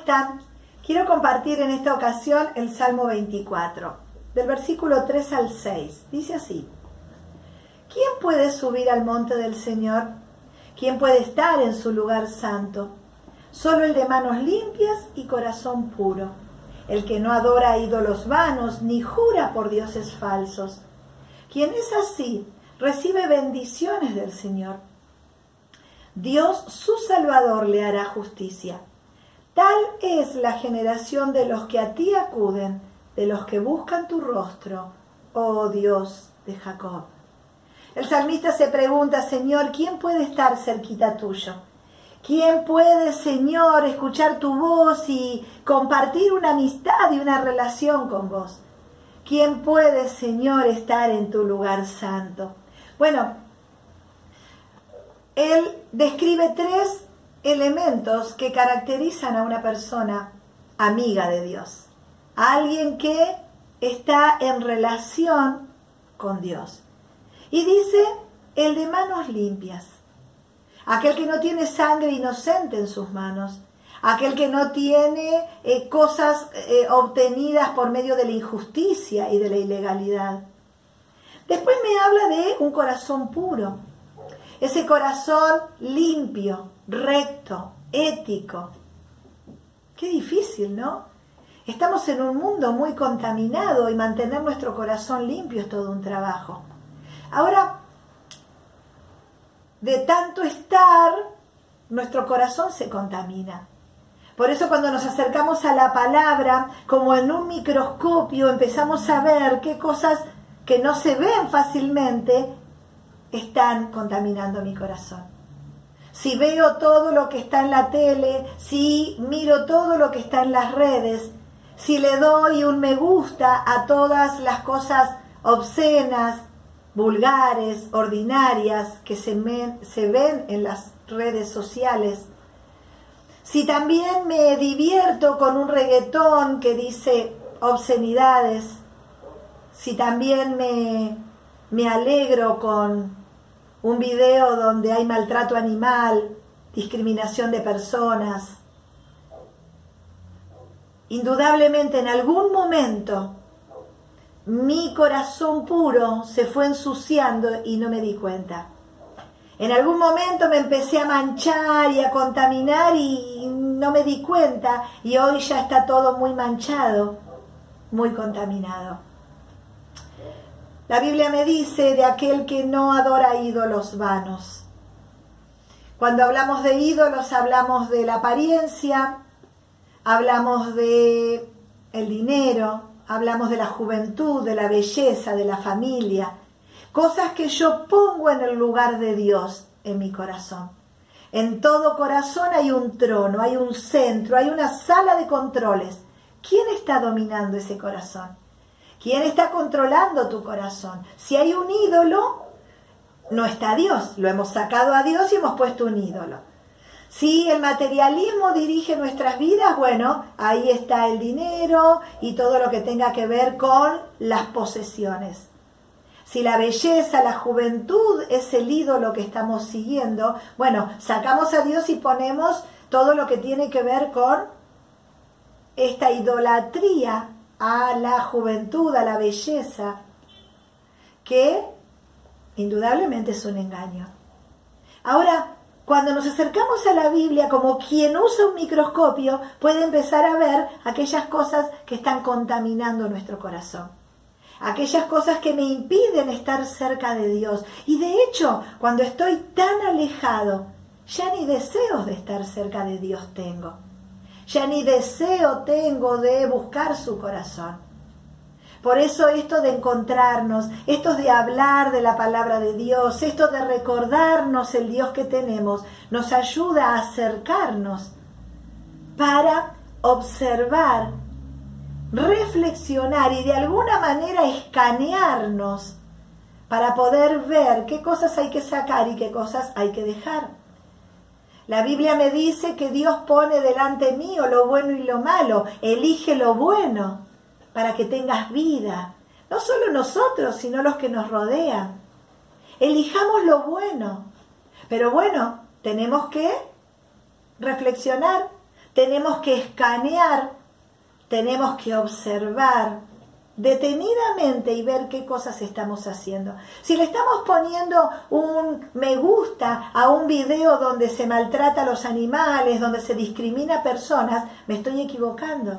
están? Quiero compartir en esta ocasión el Salmo 24, del versículo 3 al 6. Dice así, ¿quién puede subir al monte del Señor? ¿Quién puede estar en su lugar santo? Solo el de manos limpias y corazón puro, el que no adora a ídolos vanos ni jura por dioses falsos. Quien es así, recibe bendiciones del Señor. Dios, su Salvador, le hará justicia Tal es la generación de los que a ti acuden, de los que buscan tu rostro, oh Dios de Jacob. El salmista se pregunta, Señor, ¿quién puede estar cerquita tuyo? ¿Quién puede, Señor, escuchar tu voz y compartir una amistad y una relación con vos? ¿Quién puede, Señor, estar en tu lugar santo? Bueno, él describe tres elementos que caracterizan a una persona amiga de Dios, alguien que está en relación con Dios. Y dice el de manos limpias, aquel que no tiene sangre inocente en sus manos, aquel que no tiene eh, cosas eh, obtenidas por medio de la injusticia y de la ilegalidad. Después me habla de un corazón puro, ese corazón limpio, recto, ético. Qué difícil, ¿no? Estamos en un mundo muy contaminado y mantener nuestro corazón limpio es todo un trabajo. Ahora, de tanto estar, nuestro corazón se contamina. Por eso cuando nos acercamos a la palabra, como en un microscopio, empezamos a ver qué cosas que no se ven fácilmente están contaminando mi corazón si veo todo lo que está en la tele, si miro todo lo que está en las redes, si le doy un me gusta a todas las cosas obscenas, vulgares, ordinarias que se, se ven en las redes sociales, si también me divierto con un reggaetón que dice obscenidades, si también me, me alegro con un video donde hay maltrato animal, discriminación de personas. Indudablemente en algún momento mi corazón puro se fue ensuciando y no me di cuenta. En algún momento me empecé a manchar y a contaminar y no me di cuenta y hoy ya está todo muy manchado, muy contaminado. La Biblia me dice de aquel que no adora ídolos vanos. Cuando hablamos de ídolos hablamos de la apariencia, hablamos de el dinero, hablamos de la juventud, de la belleza, de la familia, cosas que yo pongo en el lugar de Dios en mi corazón. En todo corazón hay un trono, hay un centro, hay una sala de controles. ¿Quién está dominando ese corazón? ¿Quién está controlando tu corazón? Si hay un ídolo, no está Dios. Lo hemos sacado a Dios y hemos puesto un ídolo. Si el materialismo dirige nuestras vidas, bueno, ahí está el dinero y todo lo que tenga que ver con las posesiones. Si la belleza, la juventud es el ídolo que estamos siguiendo, bueno, sacamos a Dios y ponemos todo lo que tiene que ver con esta idolatría a la juventud, a la belleza, que indudablemente es un engaño. Ahora, cuando nos acercamos a la Biblia, como quien usa un microscopio, puede empezar a ver aquellas cosas que están contaminando nuestro corazón. Aquellas cosas que me impiden estar cerca de Dios. Y de hecho, cuando estoy tan alejado, ya ni deseos de estar cerca de Dios tengo ya ni deseo tengo de buscar su corazón. Por eso esto de encontrarnos, esto de hablar de la palabra de Dios, esto de recordarnos el Dios que tenemos, nos ayuda a acercarnos para observar, reflexionar y de alguna manera escanearnos para poder ver qué cosas hay que sacar y qué cosas hay que dejar. La Biblia me dice que Dios pone delante mío lo bueno y lo malo. Elige lo bueno para que tengas vida. No solo nosotros, sino los que nos rodean. Elijamos lo bueno. Pero bueno, tenemos que reflexionar, tenemos que escanear, tenemos que observar detenidamente y ver qué cosas estamos haciendo. Si le estamos poniendo un me gusta a un video donde se maltrata a los animales, donde se discrimina a personas, me estoy equivocando.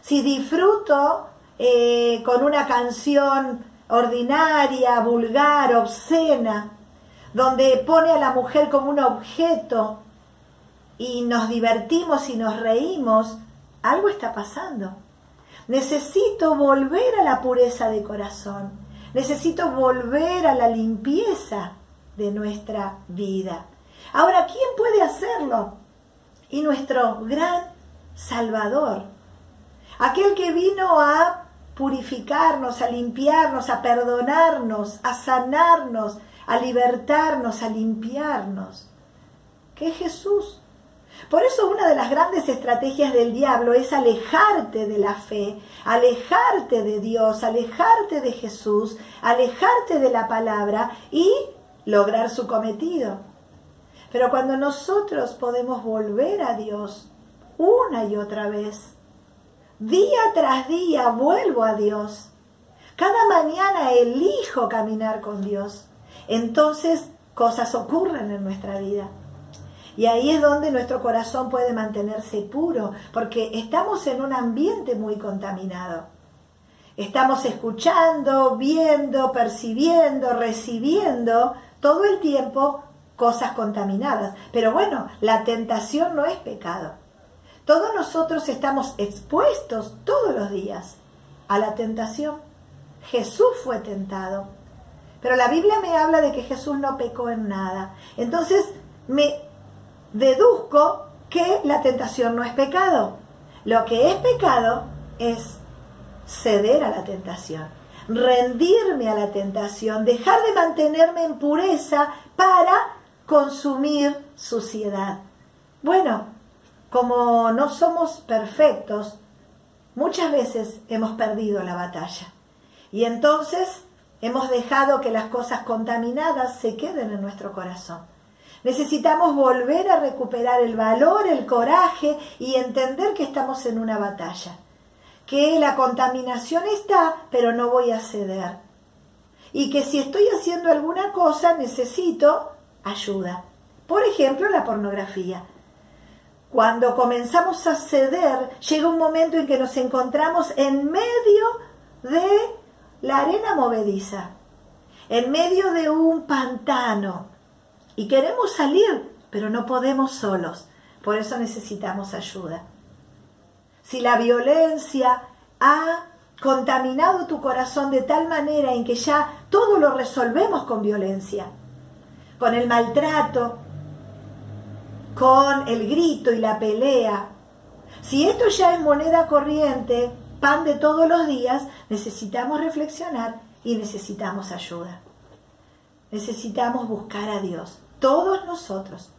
Si disfruto eh, con una canción ordinaria, vulgar, obscena, donde pone a la mujer como un objeto y nos divertimos y nos reímos, algo está pasando. Necesito volver a la pureza de corazón. Necesito volver a la limpieza de nuestra vida. Ahora, ¿quién puede hacerlo? Y nuestro gran Salvador. Aquel que vino a purificarnos, a limpiarnos, a perdonarnos, a sanarnos, a libertarnos, a limpiarnos. Que es Jesús. Por eso una de las grandes estrategias del diablo es alejarte de la fe, alejarte de Dios, alejarte de Jesús, alejarte de la palabra y lograr su cometido. Pero cuando nosotros podemos volver a Dios una y otra vez, día tras día vuelvo a Dios, cada mañana elijo caminar con Dios, entonces cosas ocurren en nuestra vida. Y ahí es donde nuestro corazón puede mantenerse puro, porque estamos en un ambiente muy contaminado. Estamos escuchando, viendo, percibiendo, recibiendo todo el tiempo cosas contaminadas. Pero bueno, la tentación no es pecado. Todos nosotros estamos expuestos todos los días a la tentación. Jesús fue tentado. Pero la Biblia me habla de que Jesús no pecó en nada. Entonces me deduzco que la tentación no es pecado. Lo que es pecado es ceder a la tentación, rendirme a la tentación, dejar de mantenerme en pureza para consumir suciedad. Bueno, como no somos perfectos, muchas veces hemos perdido la batalla. Y entonces hemos dejado que las cosas contaminadas se queden en nuestro corazón. Necesitamos volver a recuperar el valor, el coraje y entender que estamos en una batalla. Que la contaminación está, pero no voy a ceder. Y que si estoy haciendo alguna cosa necesito ayuda. Por ejemplo, la pornografía. Cuando comenzamos a ceder, llega un momento en que nos encontramos en medio de la arena movediza, en medio de un pantano, y queremos salir, pero no podemos solos. Por eso necesitamos ayuda. Si la violencia ha contaminado tu corazón de tal manera en que ya todo lo resolvemos con violencia, con el maltrato, con el grito y la pelea. Si esto ya es moneda corriente, pan de todos los días, necesitamos reflexionar y necesitamos ayuda. Necesitamos buscar a Dios todos nosotros.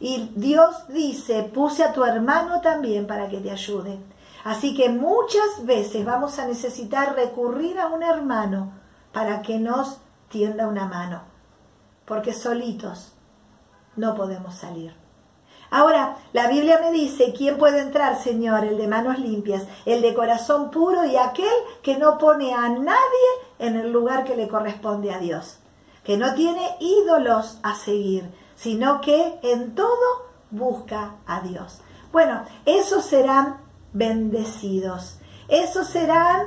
Y Dios dice, puse a tu hermano también para que te ayude. Así que muchas veces vamos a necesitar recurrir a un hermano para que nos tienda una mano, porque solitos no podemos salir. Ahora, la Biblia me dice, ¿quién puede entrar, Señor? El de manos limpias, el de corazón puro y aquel que no pone a nadie en el lugar que le corresponde a Dios que no tiene ídolos a seguir, sino que en todo busca a Dios. Bueno, esos serán bendecidos, esos serán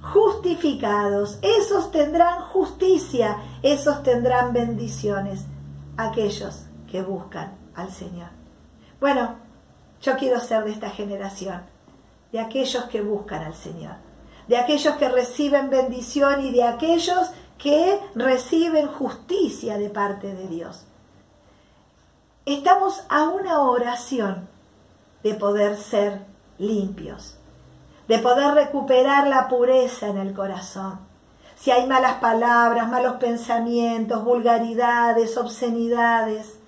justificados, esos tendrán justicia, esos tendrán bendiciones, aquellos que buscan al Señor. Bueno, yo quiero ser de esta generación, de aquellos que buscan al Señor, de aquellos que reciben bendición y de aquellos que reciben justicia de parte de Dios. Estamos a una oración de poder ser limpios, de poder recuperar la pureza en el corazón. Si hay malas palabras, malos pensamientos, vulgaridades, obscenidades,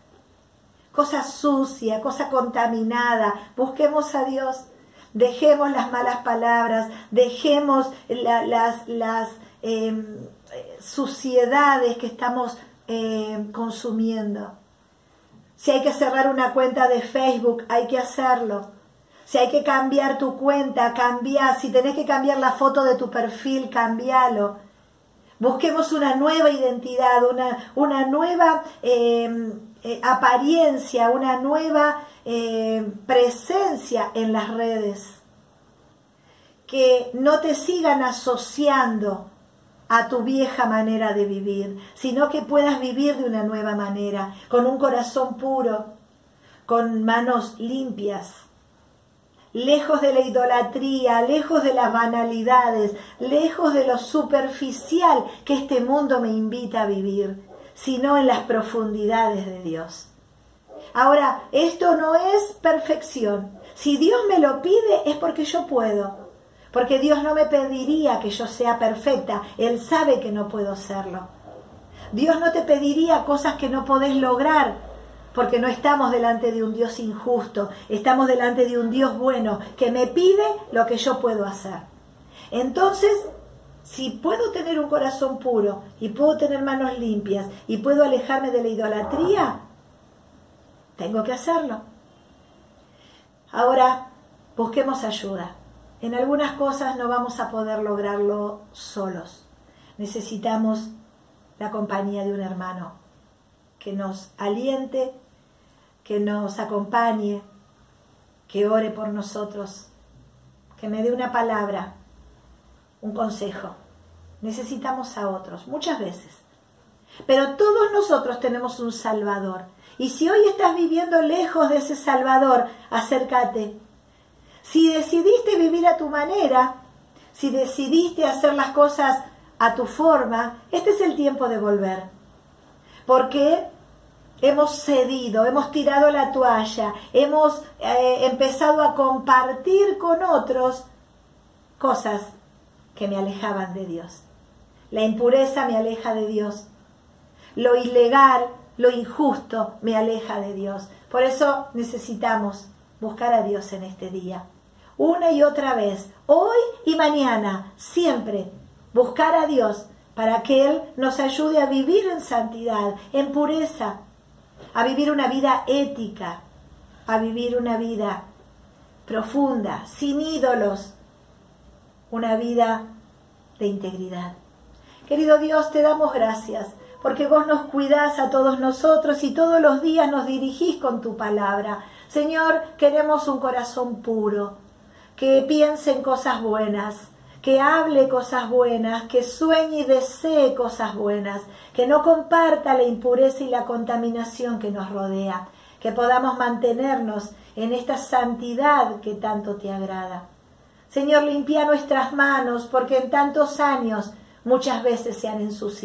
cosas sucias, cosa contaminada, busquemos a Dios, dejemos las malas palabras, dejemos las, las em, suciedades que estamos eh, consumiendo. Si hay que cerrar una cuenta de Facebook, hay que hacerlo. Si hay que cambiar tu cuenta, cambia. Si tenés que cambiar la foto de tu perfil, cambialo. Busquemos una nueva identidad, una, una nueva em, eh, apariencia, una nueva em, presencia en las redes. Que no te sigan asociando a tu vieja manera de vivir, sino que puedas vivir de una nueva manera, con un corazón puro, con manos limpias, lejos de la idolatría, lejos de las banalidades, lejos de lo superficial que este mundo me invita a vivir, sino en las profundidades de Dios. Ahora, esto no es perfección. Si Dios me lo pide es porque yo puedo. Porque Dios no me pediría que yo sea perfecta, Él sabe que no puedo serlo. Dios no te pediría cosas que no podés lograr, porque no estamos delante de un Dios injusto, estamos delante de un Dios bueno que me pide lo que yo puedo hacer. Entonces, si puedo tener un corazón puro y puedo tener manos limpias y puedo alejarme de la idolatría, tengo que hacerlo. Ahora, busquemos ayuda. En algunas cosas no vamos a poder lograrlo solos. Necesitamos la compañía de un hermano que nos aliente, que nos acompañe, que ore por nosotros, que me dé una palabra, un consejo. Necesitamos a otros, muchas veces. Pero todos nosotros tenemos un Salvador. Y si hoy estás viviendo lejos de ese Salvador, acércate, si decidiste vivir a tu manera, si decidiste hacer las cosas a tu forma, este es el tiempo de volver. Porque hemos cedido, hemos tirado la toalla, hemos eh, empezado a compartir con otros cosas que me alejaban de Dios. La impureza me aleja de Dios. Lo ilegal, lo injusto me aleja de Dios. Por eso necesitamos buscar a Dios en este día una y otra vez, hoy y mañana, siempre, buscar a Dios para que Él nos ayude a vivir en santidad, en pureza, a vivir una vida ética, a vivir una vida profunda, sin ídolos, una vida de integridad. Querido Dios, te damos gracias porque vos nos cuidás a todos nosotros y todos los días nos dirigís con tu palabra. Señor, queremos un corazón puro, que piense en cosas buenas, que hable cosas buenas, que sueñe y desee cosas buenas, que no comparta la impureza y la contaminación que nos rodea, que podamos mantenernos en esta santidad que tanto te agrada. Señor, limpia nuestras manos porque en tantos años muchas veces se han ensuciado.